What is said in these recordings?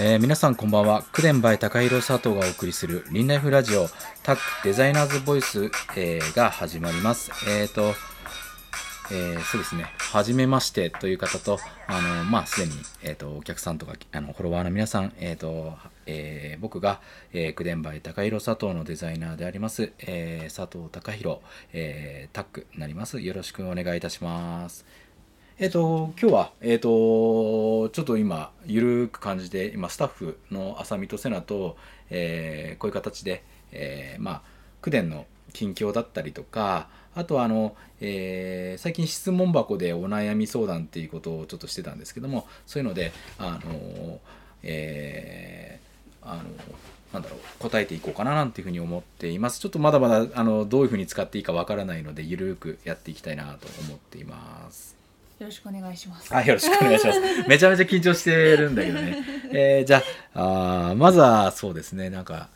えー皆さんこんばんは。クデンバイ高弘佐藤がお送りするリンライフラジオタックデザイナーズボイス、えーが始まります。えっ、と、えーそうですね。はじめましてという方と、あの、まあ、すでに、えっ、と、お客さんとか、あの、フォロワーの皆さん、えっ、と、えー僕が、えー、クデンバイ高弘佐藤のデザイナーであります、えー佐藤高弘、えータックになります。よろしくお願いいたします。えっ、と、今日は、えっ、と、ちょっと今、ゆるく感じで、今、スタッフのあさみとせなと、えーこういう形で、えーまあ、口伝の近況だったりとか、あとは、あの、えー最近質問箱でお悩み相談っていうことをちょっとしてたんですけども、そういうので、あの、えーあの、なんだろう答えていこうかななんていうふうに思っています。ちょっとまだまだあのどういうふうに使っていいかわからないので、ゆるくやっていきたいなと思っています。よろしくお願いします。はい、よろしくお願いします。めちゃめちゃ緊張してるんだけどね。えーじゃああーまずはそうですね、なんか、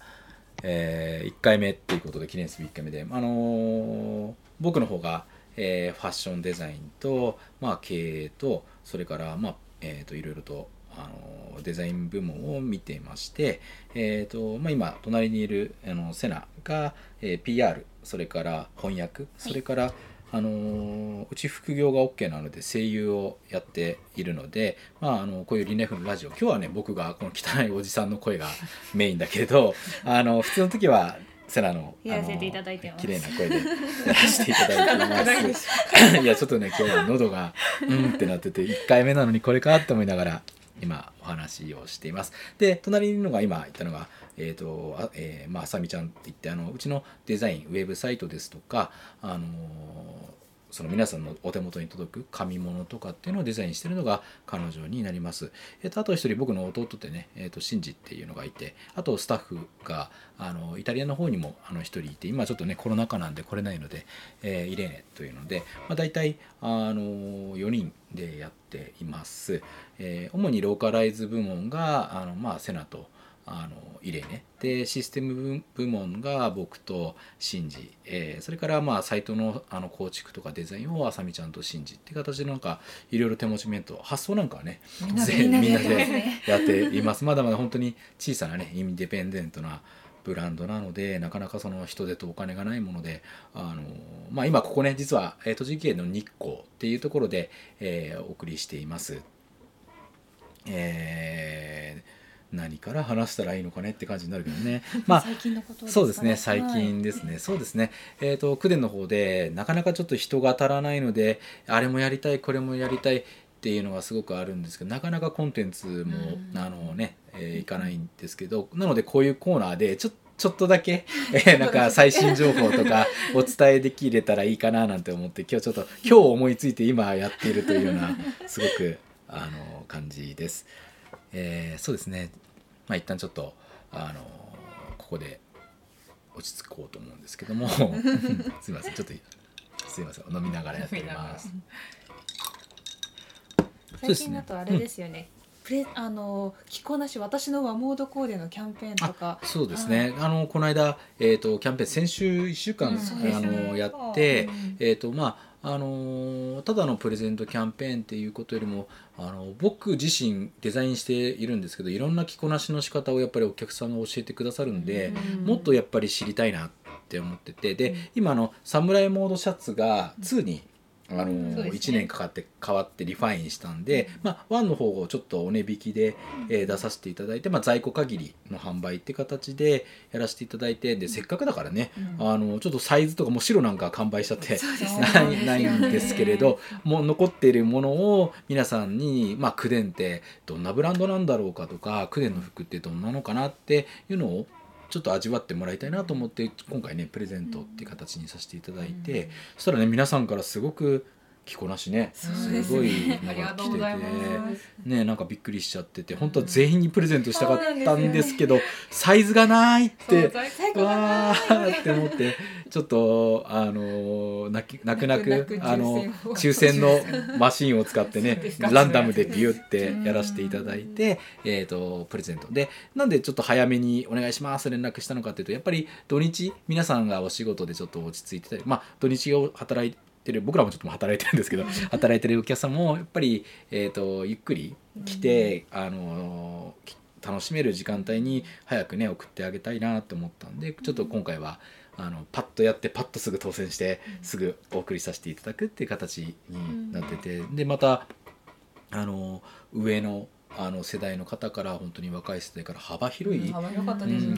え1回目っていうことで記念すべき1回目で、あのー僕の方が、えーファッションデザインと、まあ、経営と、それから、まあ、えーと、いろいろと、あのーデザイン部門を見ていまして、えーとまあ、今隣にいるあのセナが、えー PR それから翻訳それから、あのーうち副業が OK なので声優をやっているので、まあ、あのこういうリネフのラジオ今日はね僕がこの汚いおじさんの声が メインだけどあの普通の時はセナのやらせてい綺麗な声でやらせていただいてます。いやちょっとね今日は喉がうんってなってて1回目なのにこれかって思いながら今お話をしています。で隣にいるのが今言ったのがえーとあえーまあ、さみちゃんって言ってあのうちのデザインウェブサイトですとか、あのその皆さんのお手元に届く紙物とかっていうのをデザインしてるのが彼女になります。えっとあと一人僕の弟ってね、えっとシンジっていうのがいてあとスタッフがあのイタリアの方にもあの一人いて今ちょっとねコロナ禍なんで来れないので、えーイレーネというので、まあ、大体あの4人でやっています。え主にローカライズ部門があの、まあ、セナとあのイレーネでシステム部門が僕とシンジ、えーそれからまあサイトのあの構築とかデザインをあさみちゃんとシンジっていう形でなんかいろいろ手持ちメント発送なんかはねみんなで全みんなでみんなでやっています。まだまだ本当に小さなねインディペンデントなブランドなのでなかなかその人手とお金がないものであの、まあ、今ここね実は、えー栃木県の日光っていうところで、えーお送りしています。えー何から話したらいいのかねって感じになるけどね。まあ最近のこと。そうですね最近ですね、そうですねえっ、と九電の方でなかなかちょっと人が足らないのであれもやりたいこれもやりたいっていうのがすごくあるんですけどなかなかコンテンツも、うんあのね、えーいかないんですけどなのでこういうコーナーでちょちょっとだけ、えーなんか最新情報とかお伝えできれたらいいかななんて思って今日ちょっと今日思いついて今やっているというようなすごくあの感じです。えーそうですね。まあ一旦ちょっとあのここで落ち着こうと思うんですけども。すいません。ちょっとすいません。飲みながらやっています。最近だとあれですよね。プレあの着こなし私の和モードコーデのキャンペーンとか。そうですね、あのこの間、えー、とキャンペーン先週1週間、うんあのやって、うん。えーとまああのーただのプレゼントキャンペーンっていうことよりもあの僕自身デザインしているんですけどいろんな着こなしの仕方をやっぱりお客さんが教えてくださるんで、うん。もっとやっぱり知りたいなって思ってて。で、うん。今あのサムライモードシャツが2に、あのうんそうですね。1年かかって変わってリファインしたんで、まあ、1の方をちょっとお値引きで、えー出させていただいて、まあ、在庫限りの販売って形でやらせていただいてでせっかくだからね、うん。あのちょっとサイズとかもう白なんか完売しちゃってないないんですけれどもう残っているものを皆さんに、まあ、クデンってどんなブランドなんだろうかとかクデンの服ってどんなのかなっていうのをちょっと味わってもらいたいなと思って今回ねプレゼントっていう形にさせていただいて、そしたらね皆さんからすごく着こなしね。すごいねのがが来てて。す。ねなんかびっくりしちゃってて本当は全員にプレゼントしたかったんですけどサイズがないってわなーって思ってちょっとあの泣き泣く泣泣くあの抽抽選のマシンを使ってねランダムでビューってやらせていただいて、えー、とプレゼント。でなんでちょっと早めにお願いします連絡したのかっていうとやっぱり土日皆さんがお仕事でちょっと落ち着いてたりまあ土日を働いてる僕らもちょっと働いてるんですけど働いてるお客さんもやっぱり、えー、とゆっくり来て、あのき楽しめる時間帯に早くね送ってあげたいなと思ったんでちょっと今回はあのパッとやってパッとすぐ当選してすぐお送りさせていただくっていう形になっててでまたあの上のあの世代の方から本当に若い世代から幅広い、うん。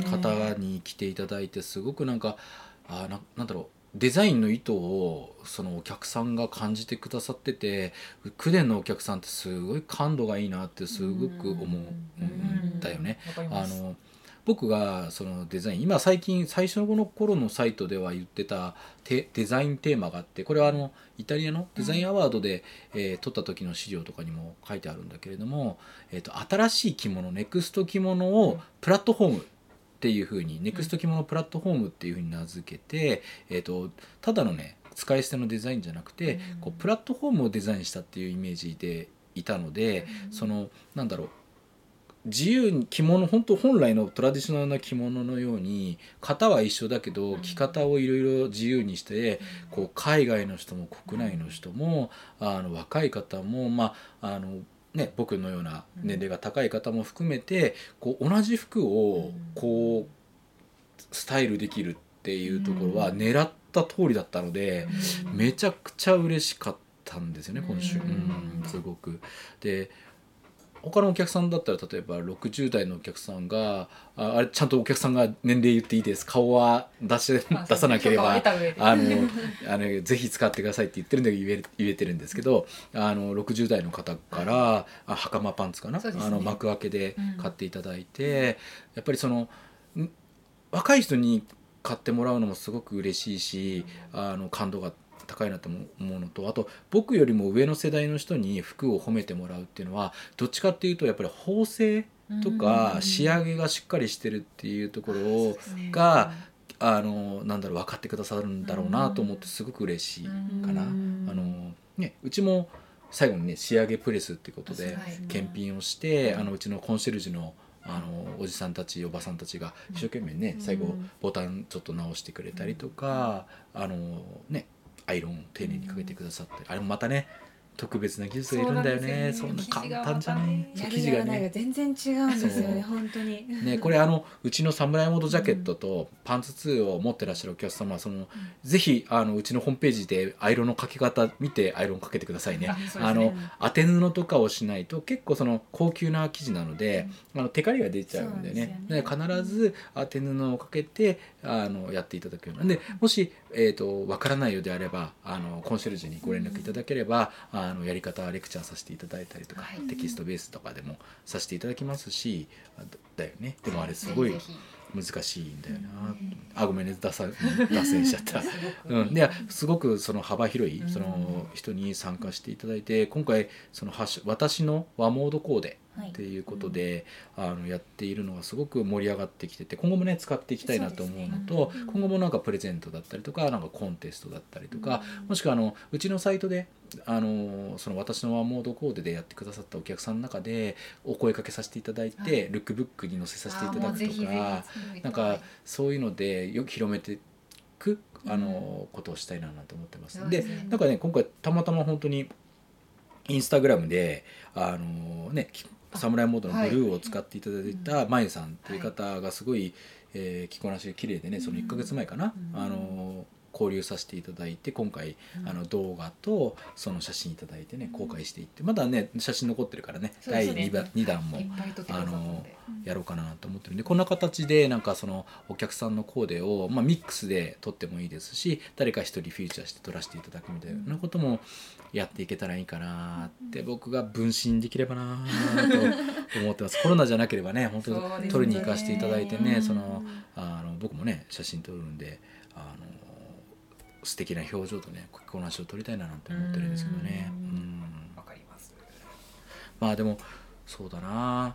方に来ていただいてすごくなんかあななんだろうデザインの意図をそのお客さんが感じてくださってて九電のお客さんってすごい感度がいいなってすごく思う。ん。だよね。あの僕がそのデザイン今最近最初の頃のサイトでは言ってたテデザインテーマがあってこれはあのイタリアのデザインアワードで、えー撮った時の資料とかにも書いてあるんだけれども、えー、と新しい着物ネクスト着物をプラットフォームっていうふうにネクスト着物プラットフォームっていうふうに名付けて、えー、とただのね使い捨てのデザインじゃなくて、うん。こうプラットフォームをデザインしたっていうイメージでいたので、うん。そのなんだろう自由に着物本当本来のトラディショナルな着物のように型は一緒だけどうん。着方をいろいろ自由にしてこう海外の人も国内の人もあの若い方もまああのね僕のような年齢が高い方も含めてこう同じ服をこうスタイルできるっていうところはうん。狙った通りだったのでうん。めちゃくちゃ嬉しかったんですよね今週、ううんん、すごく。で他のお客さんだったら例えば60代のお客さんがああれちゃんとお客さんが年齢言っていいです。顔は出しあ出さなければあのあのぜひ使ってくださいって言ってるんで言える言えてるんですけどあの60代の方から、あ袴パンツかな、ね。あの幕開けでうん。買っていただいて、やっぱりそのん若い人に買ってもらうのもすごく嬉しいしあの感動が高いなと思うのとあと僕よりも上の世代の人に服を褒めてもらうっていうのはどっちかっていうとやっぱり縫製とか仕上げがしっかりしてるっていうところをがあのなんだろう分かってくださるんだろうなと思ってすごく嬉しいかな。あのね、うちも最後にね仕上げプレスってことではい検品をしてあのうちのコンシェルジュのあのおじさんたちおばさんたちが一生懸命ねうん。最後ボタンちょっと直してくれたりとかあのねアイロンを丁寧にかけてくださってあれもまたね特別な技術がいるんだよね。そんな簡単じゃない。生地がね。全然違うんですよね本当に。ねこれあのうちのサムライモードジャケットとパンツ2を持ってらっしゃるお客様はそのぜひあのうちのホームページでアイロンのかけ方見てアイロンかけてくださいね。あの当て布とかをしないと結構その高級な生地なので、あのテカリが出ちゃうんでね。ね。で必ず当て布をかけてあのやっていただくような。でもし、えー、と分からないようであればあのコンシェルジュにご連絡いただければ、あのやり方はレクチャーさせていただいたりとか、はい。テキストベースとかでもさせていただきますしあだだよね。でもあれすごい難しいんだよな、うん。あごめんね脱線しちゃった。ひ すごく。うん、ですごくその幅広いうん。その人に参加していただいて今回その私の和モードコーデはいっていうことで、あのやっているのがすごく盛り上がってきてて今後もね使っていきたいなと思うのとそうですね。今後もなんかプレゼントだったりとかなんかコンテストだったりとか、うん。もしくはあのうちのサイトであのその私の和モードコーデでやってくださったお客さんの中でお声かけさせていただいて、はい。ルックブックに載せさせていただくとか。なんかそういうのでよく広めていくあの、ことをしたいなと思ってます。でなんかね今回たまたま本当にインスタグラムであのねきサムライモードのブルーを使っていただいたまゆさんっていう方がすごい、えー着こなし綺麗でねその1か月前かな、うん。あの交流させていただいて今回、うん。あの動画とその写真いただいてね公開していってまだね写真残ってるからね第そうですね。2, 弾2弾もいっぱい撮ってくださったのでやろうかなと思ってるんでこんな形でなんかそのお客さんのコーデを、まあ、ミックスで撮ってもいいですし誰か一人フィーチャーして撮らせていただくみたいなこともやっていけたらいいかなって僕が分身できればなと思ってます。コロナじゃなければね本当に撮りに行かせていただいてねうん。そのあの僕もね写真撮るんであの素敵な表情とね着こなしを撮りたいななんて思ってるんですけどね。わかります。まあでもそうだな。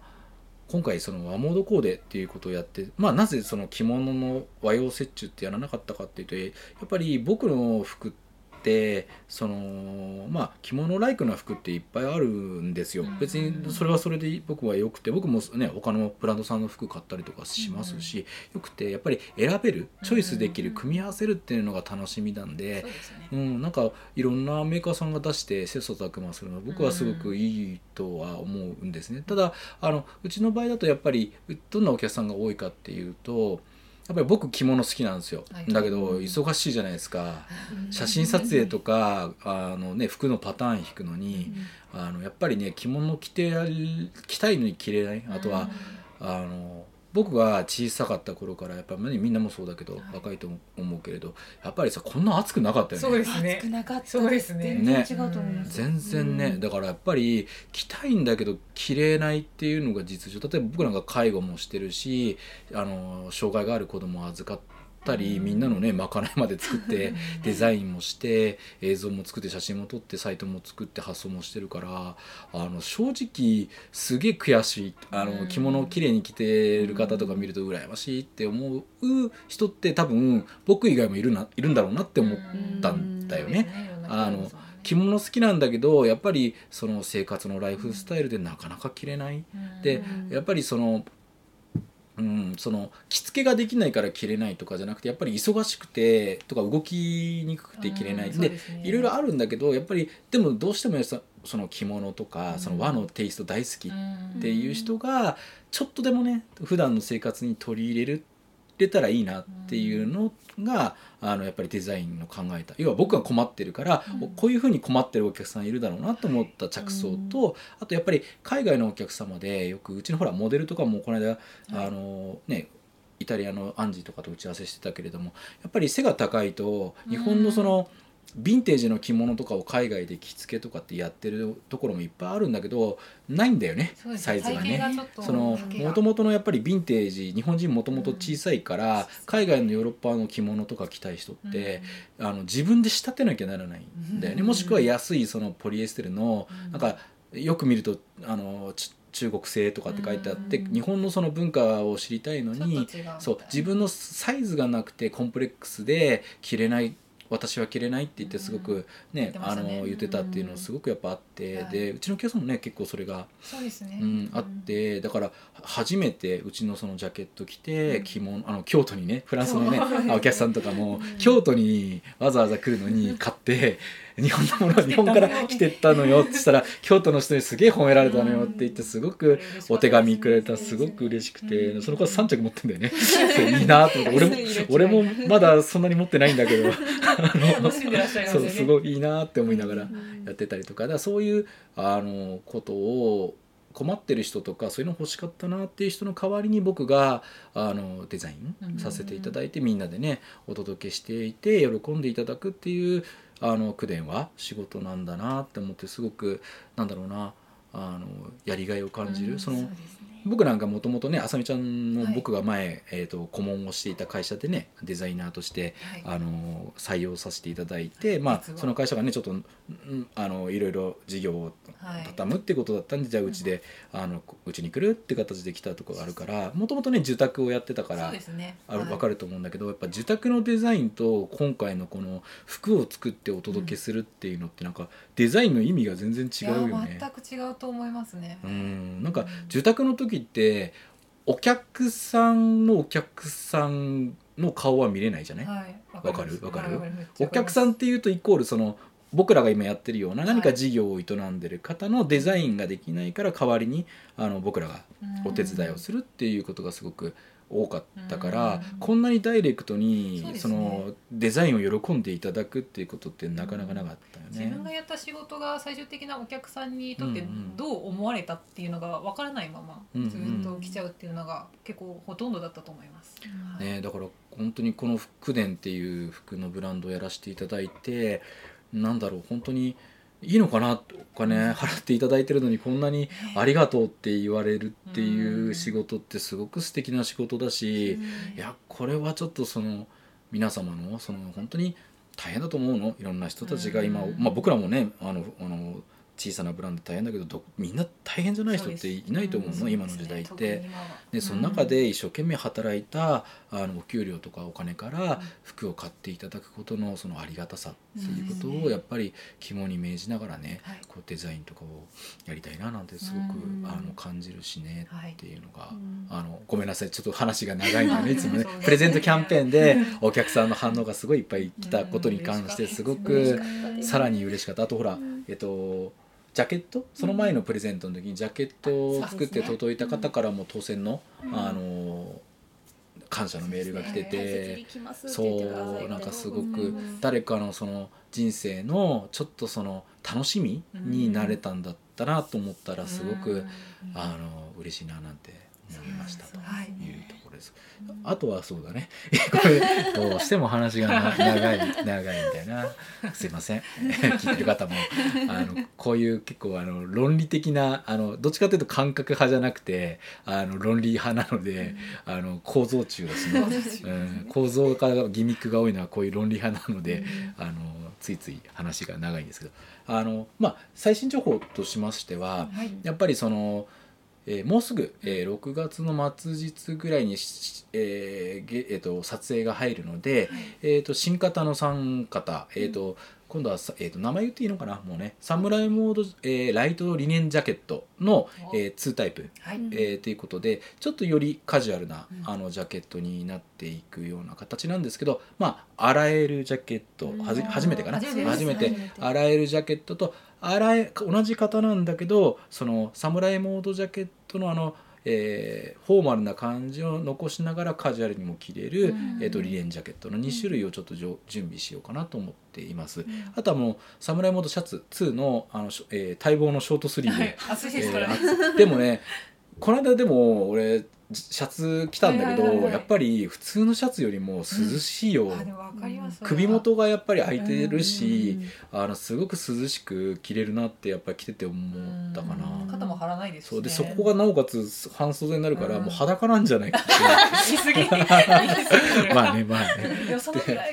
今回その和モードコーデっていうことをやってまあなぜその着物の和洋折衷ってやらなかったかっていうとやっぱり僕の服っってそのまあ着物ライクな服っていっぱいあるんですよ、別にそれはそれで僕はよくて僕もね他のブランドさんの服買ったりとかしますし、よくてやっぱり選べるチョイスできる、組み合わせるっていうのが楽しみなんで、うん、なんかいろんなメーカーさんが出して切磋琢磨するのは僕はすごくいいとは思うんですね。ただあのうちの場合だとやっぱりどんなお客さんが多いかっていうとやっぱり僕着物好きなんですよ、はい、だけど忙しいじゃないですか、写真撮影とかあの、ね、服のパターン引くのに、あのやっぱりね着物着て着たいのに着れない。あとは、あの僕が小さかった頃からやっぱりみんなもそうだけど、はい、若いと思うけれどやっぱりさこんな暑くなかったよね。そうですね。暑くなかった。そうですね。全然違うと思います、全然ね、だからやっぱり着たいんだけど着れないっていうのが実情。例えば僕なんか介護もしてるしあの障害がある子供を預かってったりみんなのねまかないまで作ってデザインもして映像も作って写真も撮ってサイトも作って発送もしてるからあの正直すげえ悔しい。あの着物をきれいに着てる方とか見ると羨ましいって思う人って多分僕以外もいるないるんだろうなって思ったんだよね。あの着物好きなんだけどやっぱりその生活のライフスタイルでなかなか着れない。でやっぱりそのうん、その着付けができないから着れないとかじゃなくてやっぱり忙しくてとか動きにくくて着れない、で、ね、いろいろあるんだけどやっぱりでもどうしてもその着物とか、その和のテイスト大好きっていう人がちょっとでもね普段の生活に取り入れるれたらいいなっていうのが、あのやっぱりデザインの考えた。要は僕が困ってるから、うん、こういうふうに困ってるお客さんいるだろうなと思った着想と、はい、あとやっぱり海外のお客様でよくうちのほらモデルとかもこの間、はい、あのねイタリアのアンジーとかと打ち合わせしてたけれどもやっぱり背が高いと日本のその、うんヴィンテージの着物とかを海外で着付けとかってやってるところもいっぱいあるんだけどないんだよねサイズがね。そのもともとのやっぱりヴィンテージ日本人もともと小さいから、うん、海外のヨーロッパの着物とか着たい人って、うん、あの自分で仕立てなきゃならないんだよね、うん、もしくは安いそのポリエステルの、なんかよく見るとあの中国製とかって書いてあって、日本のその文化を知りたいのにそう自分のサイズがなくてコンプレックスで着れない私は着れないって言ってすごくね,、あの言ってたっていうのすごくやっぱあって、でうちのお客さんもね結構それがそうですね、うん、あってだから初めてうちのそのジャケット着て着物あの京都にねフランスのねお客さんとかも京都にわざわざ来るのに買って日本のものは日本から来てったのよって言ったら 京都の人にすげえ褒められたのよって言ってすごくお手紙くれたすごく嬉しくてその子は3着持ってんだよね。いいなと思って。俺も俺もまだそんなに持ってないんだけど。そうすごいいいなって思いながらやってたりとかだからそういうあのことを困ってる人とかそういうの欲しかったなっていう人の代わりに僕があのデザインさせていただいてみんなでねお届けしていて喜んでいただくっていうあの口伝は仕事なんだなって思ってすごくなんだろうなあのやりがいを感じる、うん、その僕なんかもともとねあさみちゃんも僕が前、はい、えーと、顧問をしていた会社でねデザイナーとして、はい、あの採用させていただいて、はい、まあ、その会社がねちょっとあのいろいろ事業を畳むってことだったんで、じゃあうちであのうちに来るって形で来たところがあるからもともとね受託をやってたから、ね、あ分かると思うんだけどやっぱ受託のデザインと今回のこの服を作ってお届けするっていうのってなんかデザインの意味が全然違うよね。全く違うと思いますね。うん。なんか受託の時ってお客さんのお客さんの顔は見れないじゃない？わ、はい、かるわかるお客さんっていうとイコールその僕らが今やってるような何か事業を営んでる方のデザインができないから代わりにあの僕らがお手伝いをするっていうことがすごく多かったから、こんなにダイレクトにそのデザインを喜んでいただくっていうことってなかなかなかったよね。自分がやった仕事が最終的なお客さんにとってどう思われたっていうのが分からないままずっと来ちゃうっていうのが結構ほとんどだったと思います。ね、だから本当にこの福伝っていう服のブランドをやらせていただいてなんだろう本当にいいのかなお金払っていただいてるのにこんなにありがとうって言われるっていう仕事ってすごく素敵な仕事だしいやこれはちょっとその皆様のその本当に大変だと思うの？いろんな人たちが今、まあ、僕らもねあのあの小さなブランド大変だけどみんな大変じゃない人っていないと思うの、今の時代って。でその中で一生懸命働いたあのお給料とかお金から服を買っていただくことのそのありがたさっていうことをやっぱり肝に銘じながらね、はい。こうデザインとかをやりたいななんてすごくうん。あの感じるしねはい。っていうのが、うん。あのごめんなさいちょっと話が長いんだ ね。いつもねねプレゼントキャンペーンでお客さんの反応がすごいいっぱい来たことに関してすごくさらに嬉しかった。あとほら、うん。えっとジャケット？その前のプレゼントの時にジャケットを作って届いた方からも当選の、うん。あの感謝のメールが来ててそうなんかすごうくん。誰かのその人生のちょっとその楽しみになれたんだったなと思ったらすごくあの嬉しいななんて思いましたとはいいうところです。あとはそうだね。これどうしても話がな長い長いんだよな。すいません。聞いてる方もあのこういう結構あの論理的なあのどっちかというと感覚派じゃなくてあの論理派なので、あの構造中ですね。うん、構造化がギミックが多いのはこういう論理派なので、あのついつい話が長いんですけど、あのまあ最新情報としましては。はいやっぱりその、えーもうすぐ、えー6月の末日ぐらいにし、えーげえーと撮影が入るので、えー、と新型の3型、えーと今度はさ、えー、と名前言っていいのかな？もうね。サムライモード、えーライトリネンジャケットの、えー2タイプ、はい。うんえーということでちょっとよりカジュアルな、うん。あのジャケットになっていくような形なんですけどまあ洗えるジャケットはじうん。初めてかな？初めて。洗えるジャケットと洗え同じ型なんだけどそのサムライモードジャケットのあの、えーフォーマルな感じを残しながらカジュアルにも着れる、うん。えー、とリレンジャケットの2種類をちょっとじょ準備しようかなと思っています。あとはもうサムライモードシャツ2のあの、えー待望のショートスリーブ、はい。でもねこの間でも俺シャツ着たんだけど、はいはいはいはい。やっぱり普通のシャツよりも涼しいよ、あでもわかります首元がやっぱり開いてるし、うんあのすごく涼しく着れるなってやっぱり着てて思ったかうん。な。肩も張らないですしね。そうでそこがなおかつ半袖になるから、うん。もう裸なんじゃないかってれ まあねまあね。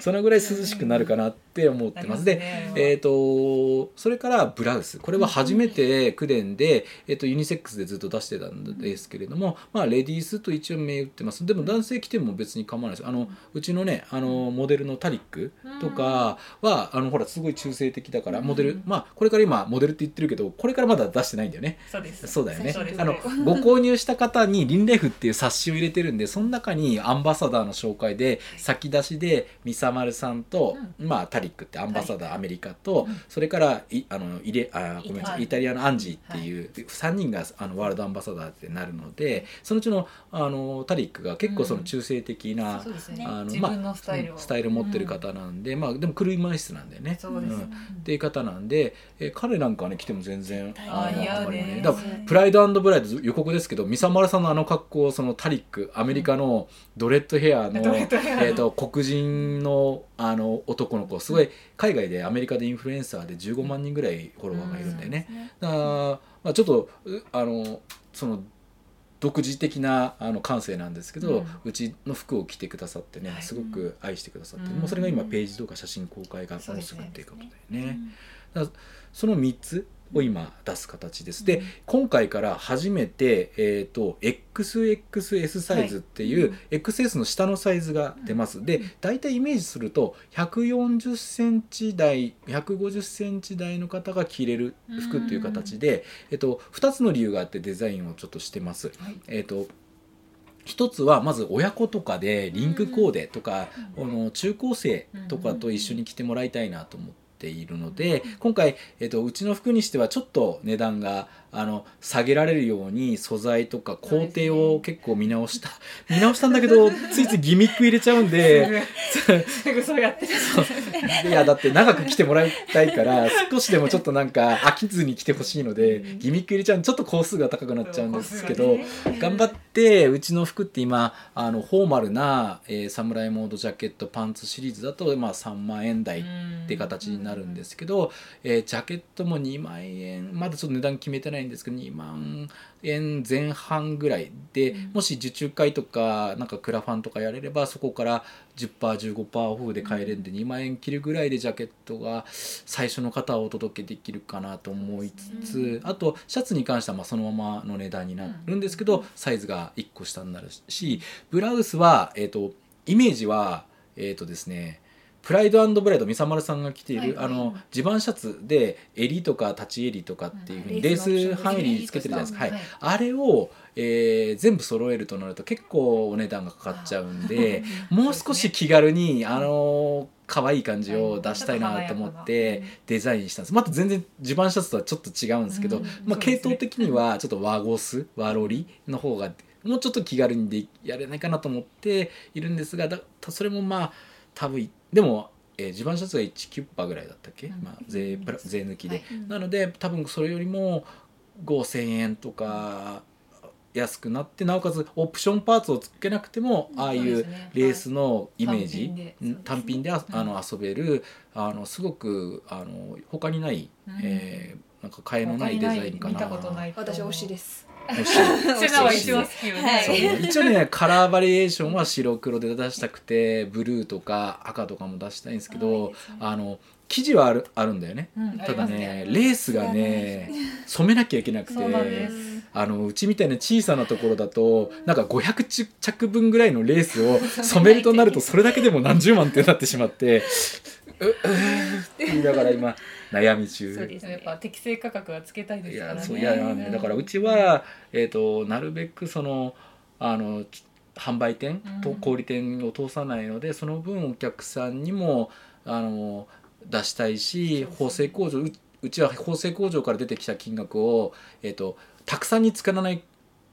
そのぐらい涼しくなるかなって思ってます。でえー、とそれからブラウス。これは初めてクデンで、えー、とユニセックスでずっと出してたんですけれども、まあ、レディースと一応銘打ってます。でも男性着ても別に構わないです。あのうちのねあのモデルのタリックとかはあのほらすごい中性的だからモデル、うんまあこれから今モデルって言ってるけどこれからまだ出してないんだよね。そうです。そうだよね。あのご購入した方にリンレイフっていう冊子を入れてるんでその中にアンバサダーの紹介で先出しでミサマルさんと、まあ、タリックってアンバサダーアメリカと、うん。それからいあのイレあごめんなさい。はいイタリアのアンジーっていう、3人があのワールドアンバサダーってなるのでそのうちのあのタリックが結構その中性的な、そうですね。あのまあスタイルを。持ってる方なんで、まあでも車椅子なんだよね。そうん。っていう方なんで、え彼なんかはね来ても全然あのね。だからプライドブライド予告ですけどミサマルさんのあの格好そのタリックアメリカのドレッドヘアの、えー、と黒人のあの男の子すごい海外でアメリカでインフルエンサーで15万人ぐらいフォロワーがいるんだよね。だからまあ、ちょっとうあのその独自的なあの感性なんですけど、ううんちの服を着てくださってね、はい。すごく愛してくださって、うん。もうそれが今ページとか写真公開がもうすぐっていうことでね。だからその3つを今出す形です。で今回から初めて、えー、と XXS サイズっていう、XS の下のサイズが出ます。で大体イメージすると140センチ台150センチ台の方が着れる服っていう形で、えっと2つの理由があってデザインをちょっとしてます。はい。えっと一つはまず親子とかでリンクコーデとか、あの中高生とかと一緒に着てもらいたいなと思っているので、今回、えっとうちの服にしてはちょっと値段があの下げられるように素材とか工程を結構見直した、見直したんだけどついついギミック入れちゃうんで。そう やっていやだって長く来てもらいたいから少しでもちょっとなんか飽きずに来てほしいのでギミック入れちゃうちょっと工数が高くなっちゃうんですけど頑張ってうちの服って今あのフォーマルな、えーサムライモードジャケットパンツシリーズだと、まあ、3万円台って形になるんですけど、えージャケットも2万円まだちょっと値段決めてないんですけど2万円前半ぐらいで、もし受注会とかなんかクラファンとかやれればそこから 10%15% オフで買えるんで2万円切るぐらいでジャケットが最初の方はお届けできるかなと思いつつ、あとシャツに関してはまあそのままの値段になるんですけど、サイズが1個下になるしブラウスは、えー、とイメージはえっ、とですねプライドブレード三沢丸さんが着ている、はいはい。あの地盤シャツで襟とか立ち襟とかっていうふうにうんレースレースのオプション半襟つけてるじゃないですか、はい。はい。あれを、えー全部揃えるとなると結構お値段がかかっちゃうんで もう少し気軽にあの可愛い感じを出したいなと思ってデザインしたんです。また全然地盤シャツとはちょっと違うんですけど、うんまあ、系統的にはちょっと和ゴス和ロリの方がもうちょっと気軽にでやれないかなと思っているんですがだそれもまあ多分でも、えー地盤シャツが1キュッパぐらいだったっけ、うん。まあ、税プラ税抜きで、はい。なので多分それよりも5,000円とか安くなってなおかつオプションパーツをつけなくてもああいうレースのイメージ、単品で。うん。単品でああの遊べるあのすごくあの他にない、うん。えーなんか替えのないデザインかな。見たことない私推しですセナは一番好きよね、はい。そう。一応ねカラーバリエーションは白黒で出したくてブルーとか赤とかも出したいんですけど、あの生地はあるあるんだよね。うん。ただねますレースがね染めなきゃいけなくてあのうちみたいな小さなところだとなんか500着分ぐらいのレースを染めるとなるとそれだけでも何十万ってなってしまって ううーって言いながら今悩み中。そうですやっぱ適正価格はつけたいでいすからね。やそういやなん。でだからうちは、えー、となるべくそのあのち販売店とうん。小売店を通さないのでその分お客さんにもあの出したいし縫製工場ううちは縫製工場から出てきた金額を、えー、とたくさんに使わない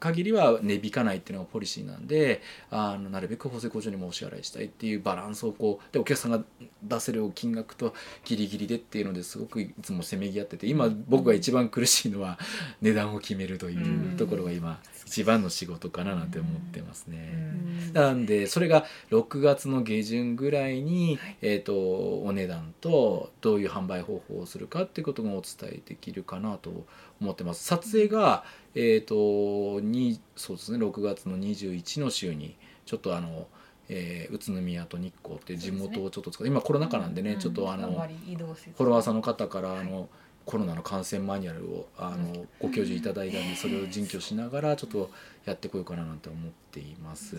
限りは値引かないっていうのがポリシーなんであのなるべく縫製工場にもお支払いしたいっていうバランスをこうでお客さんが出せる金額とギリギリでっていうのですごくいつもせめぎ合ってて今僕が一番苦しいのは値段を決めるというところが今一番の仕事かななんて思ってますね。なんでそれが6月の下旬ぐらいに、えー、とお値段とどういう販売方法をするかっていうことがお伝えできるかなと思ってます。撮影が、えー、とにそうですね6月の21の週にちょっとあの、えー宇都宮と日光っていう地元をちょっと使って、今コロナ禍なんでね、ちょっとあの、フォロワーさんの方からあの、コロナの感染マニュアルをあのご教授いただいたんでそれを準拠しながらちょっとやってこようかななんて思っています。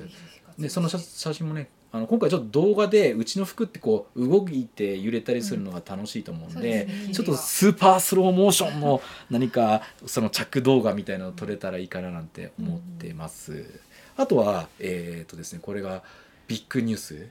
でその写写真もねあの今回ちょっと動画でうちの服ってこう動いて揺れたりするのが楽しいと思うんそうで,、ですね。ちょっとスーパースローモーションの何かその着動画みたいなの撮れたらいいかななんて思ってます。あとはえっ、とですねこれがビッグニュース。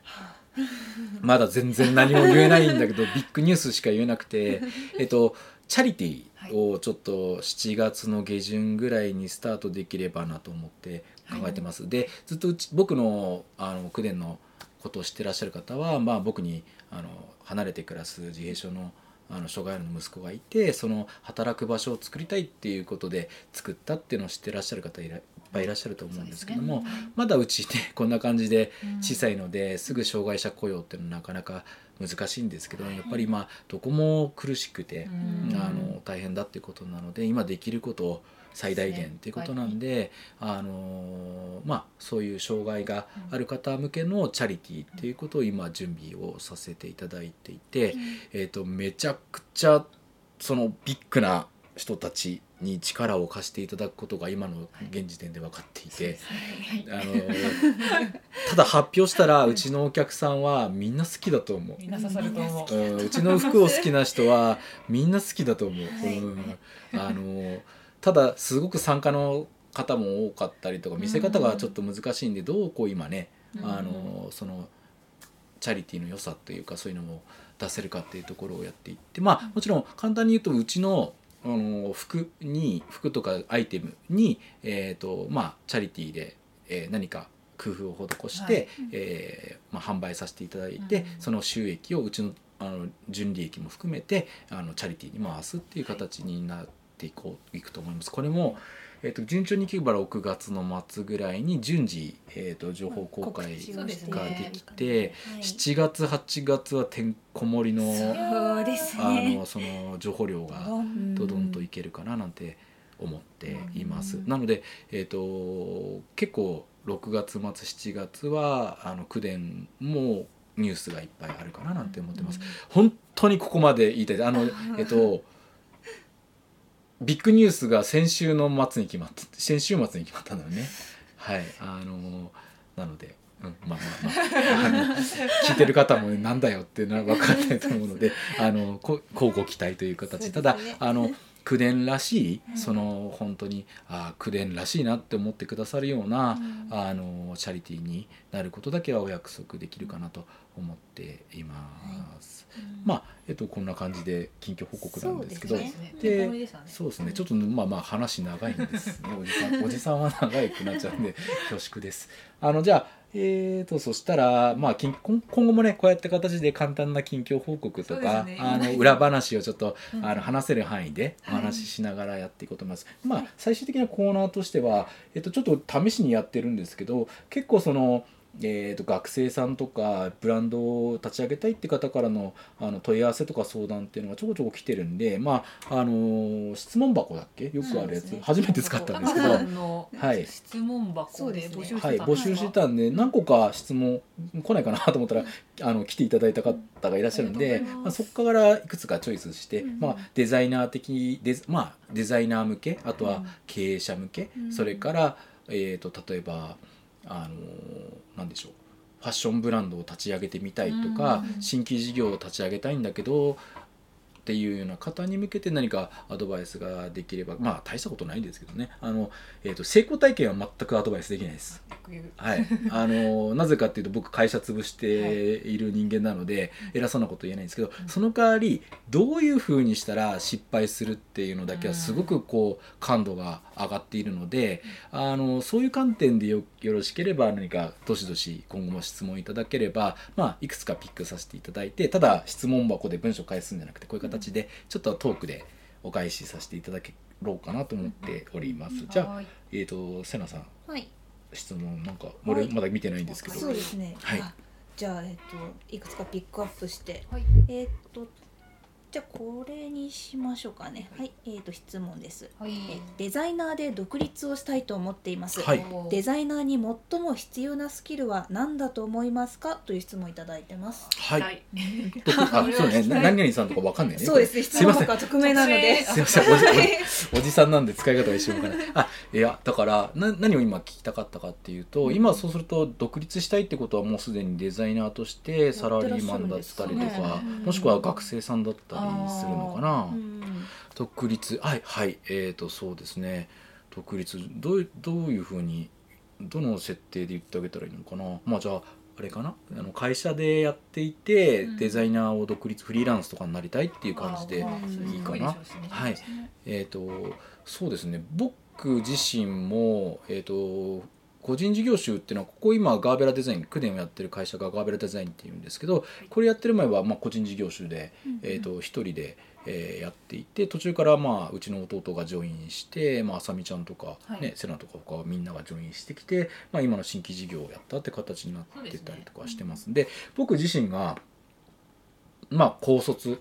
まだ全然何も言えないんだけどビッグニュースしか言えなくて えっとチャリティーをちょっと7月の下旬ぐらいにスタートできればなと思って考えてます、でずっとうち僕のあの口伝のことを知ってらっしゃる方は、まあ、僕にあの離れて暮らす自閉症のあの障害の息子がいてその働く場所を作りたいっていうことで作ったっていうのを知ってらっしゃる方いらいっぱいいらっしゃると思うんですけども、まだうちね こんな感じで小さいのですぐ障害者雇用っていうのはなかなか難しいんですけどやっぱり今どこも苦しくて、うん。あの大変だっていうことなので今できることを最大限っていうことなんで、あのまあそういう障害がある方向けのチャリティーっていうことを今準備をさせていただいていて、えー、とめちゃくちゃそのビッグな人たちに力を貸していただくことが今の現時点で分かっていて、あのただ発表したらうちのお客さんはみんな好きだと思う。みんな刺さると思う。うん、うちの服を好きな人はみんな好きだと思う。はい。うん、あのただすごく参加の方も多かったりとか見せ方がちょっと難しいんでどうこう今ね、あのそのチャリティーの良さというかそういうのも出せるかっていうところをやっていってまあもちろん簡単に言うとうちのあの服に服とかアイテムに、えーとまあ、チャリティーで、えー何か工夫を施して、はい。えーまあ、販売させていただいて、うん。その収益をうちのあの純利益も含めてあのチャリティーに回すっていう形になっていこういくと思います。これもえー、と順調にいけば6月の末ぐらいに順次、えー、と情報公開ができて、はい。7月8月はてんこ盛りのそうですあねのその情報量がん。ドドンといけるかななんて思っています。うん。なので、えー、と結構6月末7月はあの九伝もニュースがいっぱいあるかななんて思ってます。本当にここまで言いたい。あのえっとビッグニュースが先週の末に決まって先週末に決まったんだよね。はい。あのなのでうん、まあまあまあ。あの聞いてる方もなんだよっていうのは分かんないと思うので あのこ交互期待という形、ただあの口伝らしいその本当にあ口伝らしいなって思ってくださるような、うん、あのチャリティーになることだけはお約束できるかなと思っています。はい、まあえっとこんな感じで近況報告なんですけど、で、そうですね。ちょっとまあまあ話長いんですね。おじさんおじさんは長いくなっちゃうんで恐縮です。あのじゃあ。えーと、そしたら、まあ、今後もねこうやって形で簡単な近況報告とか、ね、あの裏話をちょっと、うん、あの話せる範囲でお話ししながらやっていこうと思います。はい、まあ、最終的なコーナーとしては、えーと、ちょっと試しにやってるんですけど結構そのえーと、学生さんとかブランドを立ち上げたいって方からのあの問い合わせとか相談っていうのがちょこちょこ来てるんで、まああのー、質問箱だっけ？よくあるやつ、ね、初めて使ったんですけど、はい、質問箱で募集してた、はい、募集してたんで。何個か質問来ないかなと思ったらあの来ていただいた方がいらっしゃるんで、まあ、そこからいくつかチョイスして、うん、まあ、デザイナー的デ,、まあ、デザイナー向けあとは経営者向け、うん、それから、えーと例えばあの何でしょう。ファッションブランドを立ち上げてみたいとか、新規事業を立ち上げたいんだけどっていうような方に向けて何かアドバイスができればまあ大したことないんですけどね。あの、えーと、成功体験は全くアドバイスできないです。はい、あの なぜかっていうと僕会社潰している人間なので、偉そうなこと言えないんですけど、その代わりどういうふうにしたら失敗するっていうのだけはすごくこう感度が上がっているので、あのそういう観点でよよろしければ何かどしどし今後も質問いただければ、まあ、いくつかピックさせていただいてただ質問箱で文章返すんじゃなくてこういう形でちょっとトークでお返しさせていただけろうかなと思っております。じゃあ、えっ、ー、と瀬名さん、はい、質問なんか俺まだ見てないんですけど、そうですね。はい。じゃあえっ、ー、といくつかピックアップして、はい、えっ、とじゃあこれにしましょうかね。はい、えっ、ー、と質問です、はい、え。デザイナーで独立をしたいと思っています、はい。デザイナーに最も必要なスキルは何だと思いますか？という質問いただいてます。はい。はい、あ、そうね。何々さんとかわかんないね。そうですね。質問が匿名なので。すみません。おじおじさんなんで使い方が一緒かない。あ、いやだからな何を今聞きたかったかっていうと、うん、今そうすると独立したいってことはもうすでにデザイナーとしてサラリーマンだったりとか、ね、もしくは学生さんだったりするのかな。独立はいはいえーとそうですね。独立どうどういうふうにどの設定で言ってあげたらいいのかな。まあじゃああれかな。あの会社でやっていて、うん、デザイナーを独立フリーランスとかになりたいっていう感じでいいかな。はい、えっ、ー、とそうですね。僕自身もえっ、ー、と個人事業主っていうのはここ今ガーベラデザイン9年をやってる会社がガーベラデザインっていうんですけどこれやってる前はまあ個人事業主で、えー、と1人で、えやっていて途中からまあうちの弟がジョインしてまああさみちゃんとか、ねセナとか他みんながジョインしてきて、まあ、今の新規事業をやったって形になってたりとかしてますんで僕自身がまあ高卒まあ、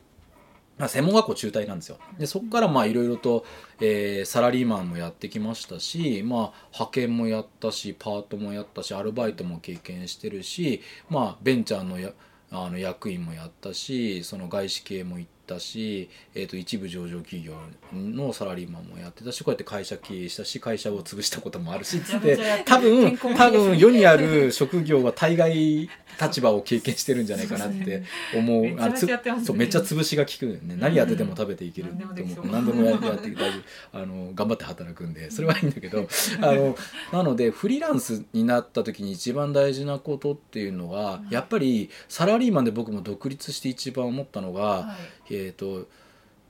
専門学校中退なんですよ。でそこからいろいろと、えー、サラリーマンもやってきましたし、まあ、派遣もやったしパートもやったしアルバイトも経験してるし、まあ、ベンチャーのやあの役員もやったしその外資系も行ってたし、えー、と一部上場企業のサラリーマンもやってたしこうやって会社経営したし会社を潰したこともあるしつって多分多分世にある 職業は大概立場を経験してるんじゃないかなって思う。あつそうめっちゃ潰しが効くね。何やってても食べていけると思って何でもやって大丈夫。あの頑張って働くんでそれはいいんだけど。あのなのでフリーランスになった時に一番大事なことっていうのはやっぱりサラリーマンで僕も独立して一番思ったのが、えっ、と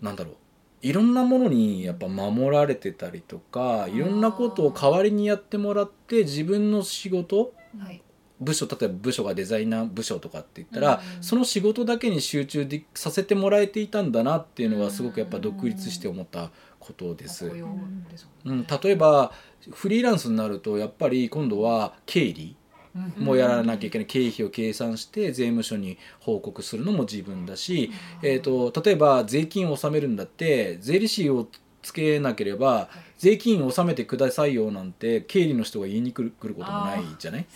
なんだろう。いろんなものにやっぱ守られてたりとかいろんなことを代わりにやってもらって自分の仕事、はい、部署例えば部署がデザイナー部署とかって言ったら、うん、その仕事だけに集中でさせてもらえていたんだなっていうのはすごくやっぱ独立して思ったことです。うん、例えばフリーランスになるとやっぱり今度は経理もやらなきゃいけない経費を計算して税務署に報告するのも自分だし、えーと、例えば税金を納めるんだって税理士をつけなければ税金を納めてくださいよなんて経理の人が言いに来る来ることもないじゃない、ね、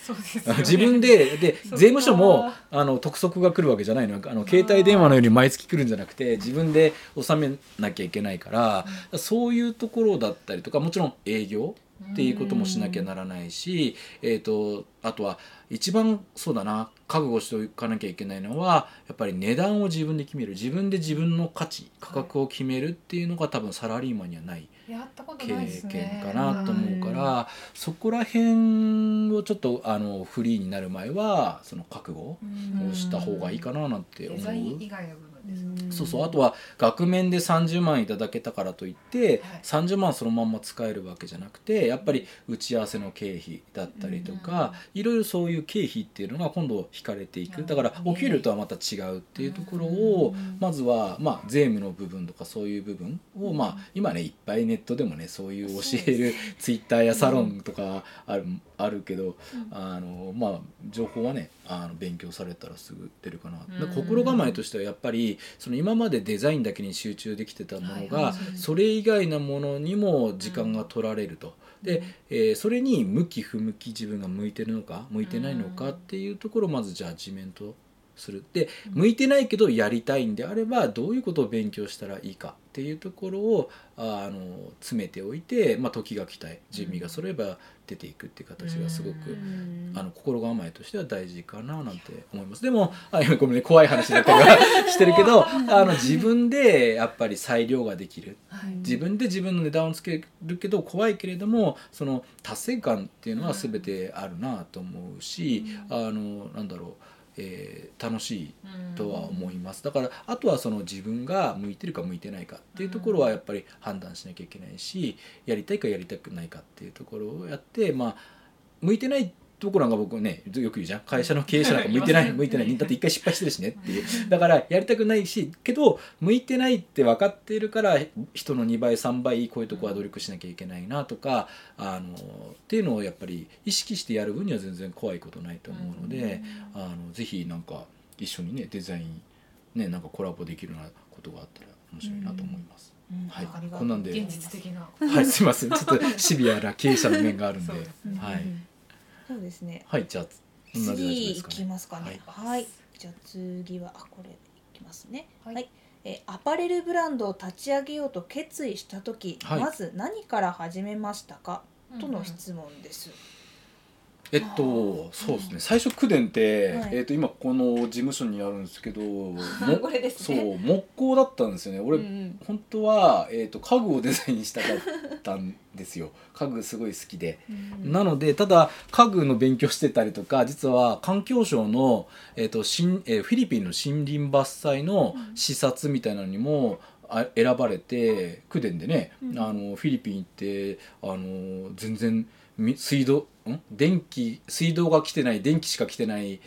自分でで税務署もあの督促が来るわけじゃないのあの携帯電話のように毎月来るんじゃなくて自分で納めなきゃいけないから、そういうところだったりとかもちろん営業っていうこともしなきゃならないし、えーと、あとは一番そうだな覚悟しておかなきゃいけないのはやっぱり値段を自分で決める。自分で自分の価値価格を決めるっていうのが多分サラリーマンにはない経験かなと思うから、そこら辺をちょっとあのフリーになる前はその覚悟をした方がいいかななんて思う。そうそう。あとは額面で30万いただけたからといって、はい、30万そのまんま使えるわけじゃなくてやっぱり打ち合わせの経費だったりとか、いろいろそういう経費っていうのが今度引かれていく。だからお給料とはまた違うっていうところをまずは、まあ、税務の部分とかそういう部分を、まあ、今ねいっぱいネットでもねそういう教えるツイッターやサロンとかあるあるけど、あのまあ情報はねあの勉強されたらすぐ出るかな、うん、心構えとしてはやっぱりその今までデザインだけに集中できてたものが、それ以外のものにも時間が取られると。で、えー、それに向き不向き自分が向いてるのか向いてないのかっていうところをまずジャッジメントする。で向いてないけどやりたいんであればどういうことを勉強したらいいかっていうところをあの詰めておいて、まあ、時が来たい。準備がそれば出ていくっていう形がすごくあの心構えとしては大事かななんて思います。でもあごめんね怖い話だったりは してるけどあの自分でやっぱり裁量ができる、はい、自分で自分の値段をつけるけど怖いけれどもその達成感っていうのは全てあるなと思うし、あのなんだろうえー、楽しいとは思います、だからあとはその自分が向いてるか向いてないかっていうところはやっぱり判断しなきゃいけないしやりたいかやりたくないかっていうところをやってまあ向いてないってところが僕ねよく言うじゃん。会社の経営者なんか向いてない 向いてない。だって一回失敗してるしねっていう。だからやりたくないしけど向いてないって分かっているから人の2倍3倍こういうとこは努力しなきゃいけないなとかあのっていうのをやっぱり意識してやる分には全然怖いことないと思うので、あのぜひなんか一緒にねデザインねなんかコラボできるようなことがあったら面白いなと思います。はい、こんなんで。現実的な。はいすみません。ちょっとシビアな経営者の面があるんで、はい。そうですね。はい、じゃあ次いきますかね。はい。じゃあ次はあこれいきますね。はい。えアパレルブランドを立ち上げようと決意した時、まず何から始めましたか、との質問です。えっとそうですね。最初九電って、はい、えっと今この事務所にあるんですけど ね。そう木工だったんですよね。俺、うん、本当は、えーと、家具をデザインしたかったんですよ。家具すごい好きで、うん、なのでただ家具の勉強してたりとか実は環境省の、えーと新えー、フィリピンの森林伐採の視察みたいなのにも、あ選ばれて九電でね、うん、あのフィリピン行ってあの全然水道ん？電気水道が来てない電気しか来てない、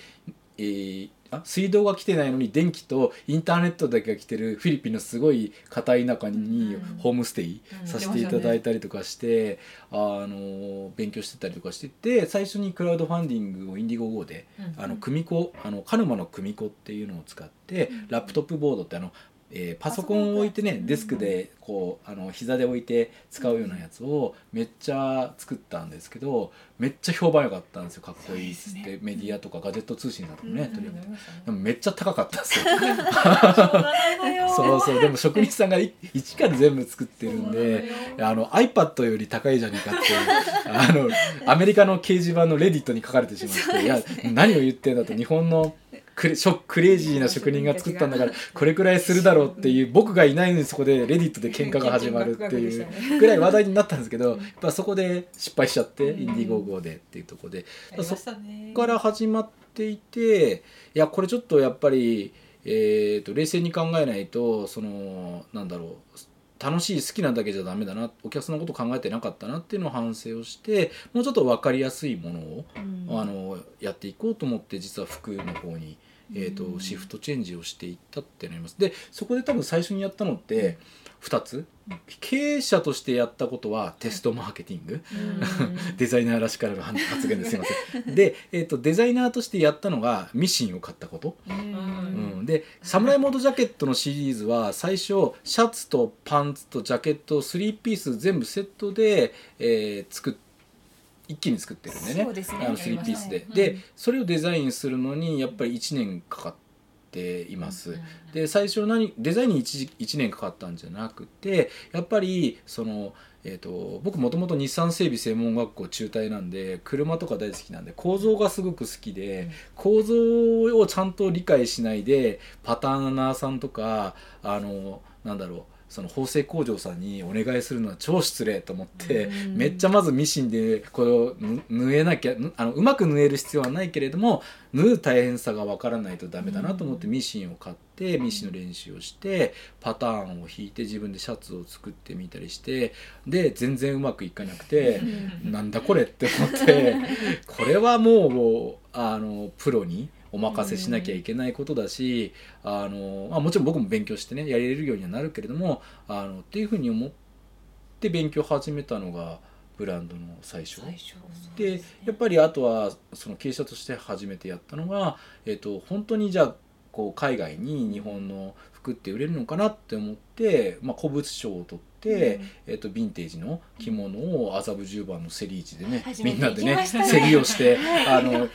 えー、あ？水道が来てないのに電気とインターネットだけが来てるフィリピンのすごい片田舎にホームステイさせていただいたりとかして、あの勉強してたりとかしてて最初にクラウドファンディングをインディゴ GO で、あの組子あのカヌマの組子っていうのを使って、ラップトップボードってあのえー、パソコンを置いてねデスクでこうあの膝で置いて使うようなやつをめっちゃ作ったんですけどめっちゃ評判良かったんですよ。かっこいいっつって、ね、メディアとかガジェット通信だとね、取り上げてでもめっちゃ高かったん。ですよ。そうそう。でも職人さんが一から全部作ってるんであの iPad より高いじゃねえかって あのアメリカの掲示板のレディットに書かれてしまっていや何を言ってんだと日本のクレショクレイジーな職人が作ったんだからこれくらいするだろうっていう僕がいないのにそこでレディットで喧嘩が始まるっていうぐらい話題になったんですけどやっぱそこで失敗しちゃってインディゴーゴーでっていうところでそこから始まっていていやこれちょっとやっぱりえーと冷静に考えないとそのなんだろう楽しい好きなだけじゃダメだなお客さんのこと考えてなかったなっていうのを反省をしてもうちょっと分かりやすいものを、うん、あのやっていこうと思って実は服の方に、えーと、シフトチェンジをしていったってなります。でそこで多分最初にやったのって、2つ。経営者としてやったことはテストマーケティング、デザイナーらしからぬ発言ですいません。で、えーと、デザイナーとしてやったのがミシンを買ったこと、うん、でサムライモードジャケットのシリーズは最初シャツとパンツとジャケット3ピース全部セットで、えー、作って一気に作ってるんでね。ね。あの3ピースで、でそれをデザインするのにやっぱり1年かかって。います。で最初何デザインに 1, 1年かかったんじゃなくてやっぱりそのえーと、僕もともと日産整備専門学校中退なんで車とか大好きなんで構造がすごく好きで、うん、構造をちゃんと理解しないでパターナーさんとかあのなんだろうその縫製工場さんにお願いするのは超失礼と思って、うん、めっちゃまずミシンでこれを縫えなきゃあのうまく縫える必要はないけれども縫う大変さがわからないとダメだなと思ってミシンを買ってミシンの練習をしてパターンを引いて自分でシャツを作ってみたりしてで全然うまくいかなくてなんだこれって思って これはもうあのプロに。お任せしなきゃいけないことだし、あのまあ、もちろん僕も勉強してねやれるようにはなるけれどもあのっていうふうに思って勉強始めたのがブランドの最初で、ね、やっぱりあとはその経営者として初めてやったのが、えーと、本当にじゃあこう海外に日本の服って売れるのかなって思って、まあ、古物商を取って。、えー、とヴィンテージの着物を麻布十番の競り市でねみんなでね競りをしてあの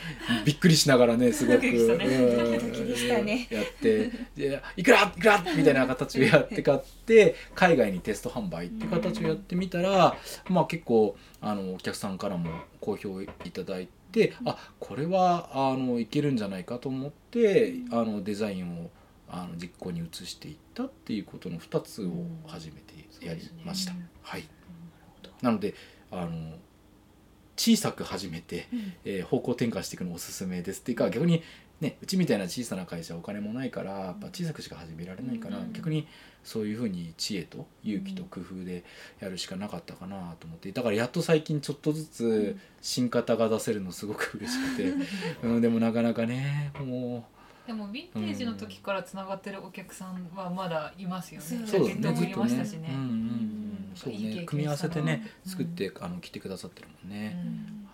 びっくりしながらねすごく、ね、やってでいくらいくらみたいな形をやって買って海外にテスト販売っていう形をやってみたら、まあ結構あのお客さんからも好評いただいてあこれはあのいけるんじゃないかと思ってあのデザインをあの実行に移していったっていうことの2つを初めてやりました。ね、はい、なのであの小さく始めて、うん、えー、方向転換していくのおすすめですっていうか逆にねうちみたいな小さな会社お金もないからやっぱ小さくしか始められないから、うん、逆にそういうふうに知恵と勇気と工夫でやるしかなかったかなと思ってだからやっと最近ちょっとずつ新型が出せるのすごく嬉しくて、うん、でもなかなかねもう。でもヴィンテージの時からつながってるお客さんはまだいますよね。そうですね。ずっとね。そうね。組み合わせてね作ってあの来てくださってるもんね。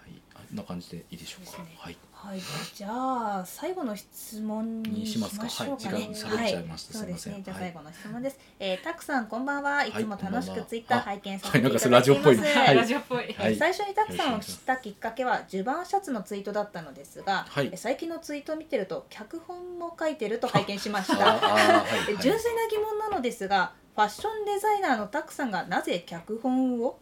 はい。こんな感じでいいでしょうか。はい。はい、じゃあ最後の質問にしましょうかね。はい、時間喋っちゃいました。はい、そうですね。じゃあ最後の質問です。はい、えー、たくさんこんばんはいつも楽しくツイッター拝見させていただいてます。はい、ラジオっぽい。はい、ラジオっぽい。はい、最初にたくさんを知ったきっかけはジュバンシャツのツイートだったのですが、はい、最近のツイートを見てると脚本も書いてると拝見しました。純粋な疑問なのですが、ファッションデザイナーのたくさんがなぜ脚本を？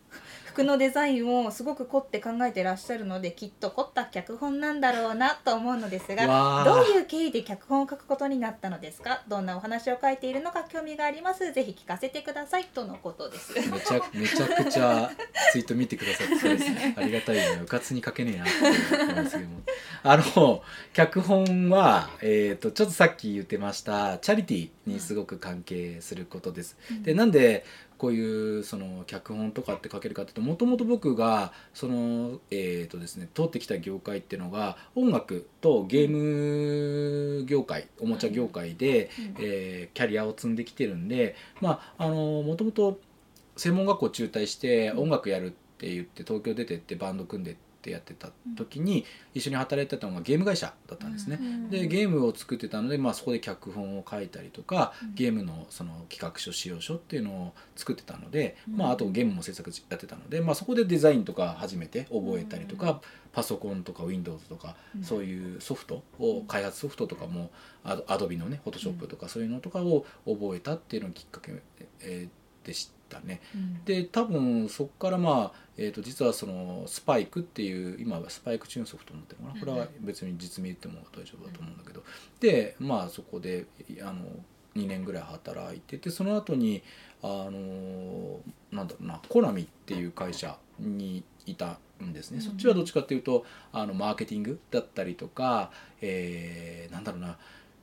服のデザインをすごく凝って考えてらっしゃるのできっと凝った脚本なんだろうなと思うのですがどういう経緯で脚本を書くことになったのですか？どんなお話を書いているのか興味があります？ぜひ聞かせてくださいとのことです。めちゃめちゃくちゃツイート見てくださってありがたいねうかつに書けねえなって思いますけども。あの脚本は、えーと、ちょっとさっき言ってましたチャリティーにすごく関係することです。うん、でなんでこういうその脚本とかって書けるかっていうともともと僕がそのえっ、ー、とですね通ってきた業界っていうのが音楽とゲーム業界おもちゃ業界で、うん、えー、キャリアを積んできてるんでまああのもともと専門学校中退して音楽やるって言って東京出てってバンド組んでってやってた時に一緒に働いてたのがゲーム会社だったんですね。でゲームを作ってたので、まあ、そこで脚本を書いたりとかゲームのその企画書使用書っていうのを作ってたので、まあ、あとゲームも制作やってたので、まあ、そこでデザインとか初めて覚えたりとか、パソコンとか Windows とか、そういうソフトを開発ソフトとかもアドビのねフォトショップとかそういうのとかを覚えたっていうのがきっかけ、えー、でした。ね、うん、で多分そこからまあ、えー、と実はそのスパイクっていう今はスパイクチューンソフトになってるのかな？これは別に実名言っても大丈夫だと思うんだけど、でまあそこであの2年ぐらい働いててその後にあのなんだろうなコナミっていう会社にいたんですね、そっちはどっちかっていうとあのマーケティングだったりとか、えー、なんだろうな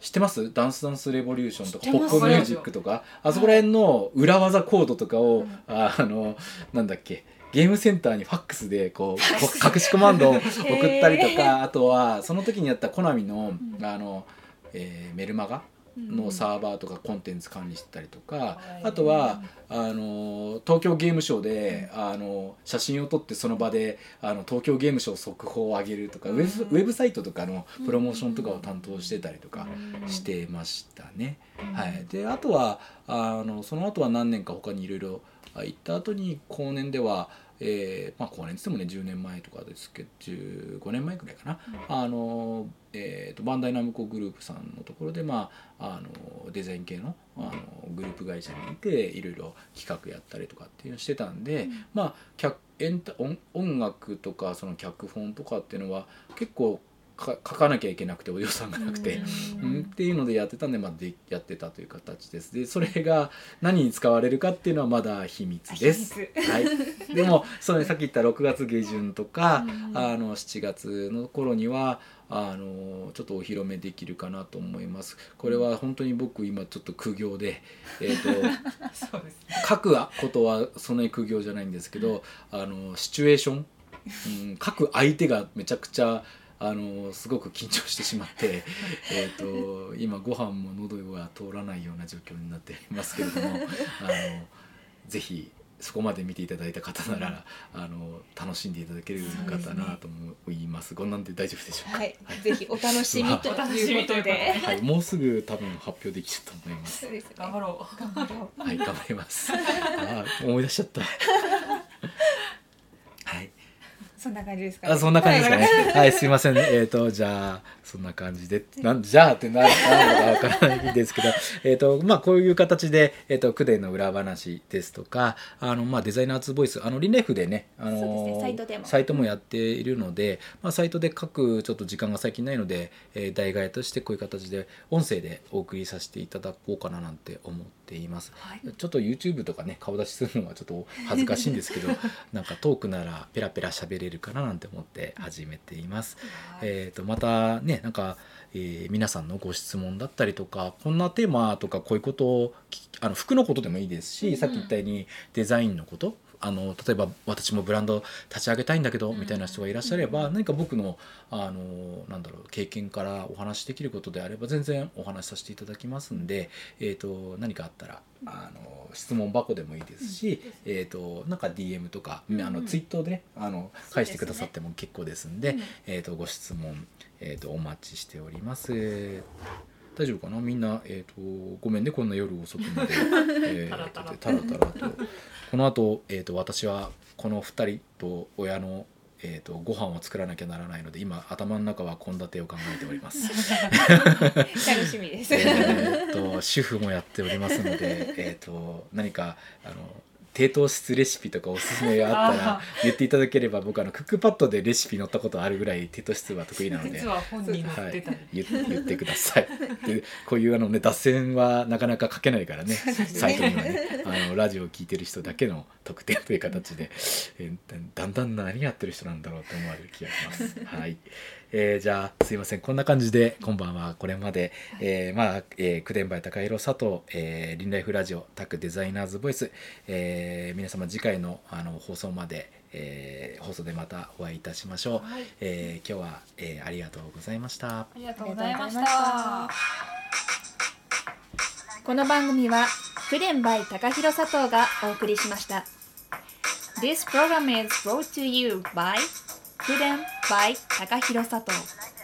知ってます？ダンスダンスレボリューションとかポップミュージックとか？あそこら辺の裏技コードとかを、うん、あのなんだっけ？ゲームセンターにファックスでこう隠しコマンドを 送ったりとかあとはその時にやったコナミのあの、えー、メルマガのサーバーとかコンテンツ管理してたりとか、あとはあの東京ゲームショウであの写真を撮ってその場であの東京ゲームショウ速報を上げるとか、ウェブウェブサイトとかのプロモーションとかを担当してたりとかしてましたね。はい、であとはあのその後は何年か他にいろいろ行った後に後年ではえーまあ、5年つってもね10年前とかですけど15年前くらいかな、うん、あのえーと、バンダイナムコグループさんのところで、まあ、あのデザイン系のあのグループ会社にいていろいろ企画やったりとかっていうのをしてたんで、うん、まあ客エンタ音音楽とかその脚本とかっていうのは結構書かなきゃいけなくてお予算がなくて、うん、っていうのでやってたんで,、まあ、でやってたという形です。でそれが何に使われるかっていうのはまだ秘密です。はい、でもそのさっき言った6月下旬とか、あの7月の頃にはあのちょっとお披露目できるかなと思います。これは本当に僕今ちょっと苦行で、えーと そうですね、書くことはそんなに苦行じゃないんですけどあのシチュエーション、うん、書く相手がめちゃくちゃあのすごく緊張してしまって えと今ご飯も喉が通らないような状況になっていますけれども あのぜひそこまで見ていただいた方なら、うん、あの楽しんでいただける方なと思います。すこんなんで大丈夫でしょうか？はい、はい、ぜひお楽しみという ことで、はい、もうすぐ多分発表できると思います。そうです、ね、頑張ろう。頑張ろう。はい、頑張ります。あ、思い出しちゃった。そんな感じですか、ね、あそんな感じですかね。はい、すいません、ね。えっ、ー、と、じゃあ、そんな感じで、なんじゃあってなるのかわからないんですけど、えっと、まあ、こういう形で、えっ、ー、と、クデの裏話ですとか、あの、まあ、デザイナーズボイス、あの、リネフでね、あの、ね、サイトでも。サイトもやっているので、まあ、サイトで書くちょっと時間が最近ないので、えー、代替えとしてこういう形で、音声でお送りさせていただこうかななんて思っています。はい、ちょっと YouTube とかね、顔出しするのはちょっと恥ずかしいんですけど、なんかトークならペラペラ喋れるかななんて思って、って始めています。えーと、またねなんか、えー、皆さんのご質問だったりとかこんなテーマとかこういうことをあの服のことでもいいですし、うん、さっき言ったようにデザインのことあの例えば私もブランド立ち上げたいんだけど、みたいな人がいらっしゃれば、何か僕のあのなんだろう経験からお話しできることであれば全然お話しさせていただきますんで、えーと、何かあったらあの質問箱でもいいですし、うん、えーと、なんか DM とか、うん、あのツイートで、ね、あの返してくださっても結構ですんで、えーと、ご質問、えー、とお待ちしております。大丈夫かな？みんな、えーと、ごめんねこんな夜遅くまで、えー、タラタラとこの後、えーと、私はこの2人と親の、えーと、ご飯を作らなきゃならないので今頭の中は献立を考えております。楽しみです、えーと主婦もやっておりますので、えー、と何かあの低糖質レシピとかおすすめがあったら言っていただければ僕あのクックパッドでレシピ載ったことあるぐらい低糖質は得意なのではい、言言ってください。でこういうあの、ね、脱線はなかなか書けないからねサイトにはねあのラジオを聴いてる人だけの特典という形で、えだんだん何やってる人なんだろうと思われる気がします。はいえー、じゃあすいません。こんな感じで今晩はこれまで、えー、まあ、えー、九伝梅高弘佐藤、えー、リンライフラジオタックデザイナーズボイス、えー、皆様次回のあの放送まで、えー、放送でまたお会いいたしましょう、はい、えー、今日は、えー、ありがとうございました。ありがとうございました。この番組は九伝梅高弘佐藤がお送りしました。This program is brought to you by 宮殿 by 高弘佐藤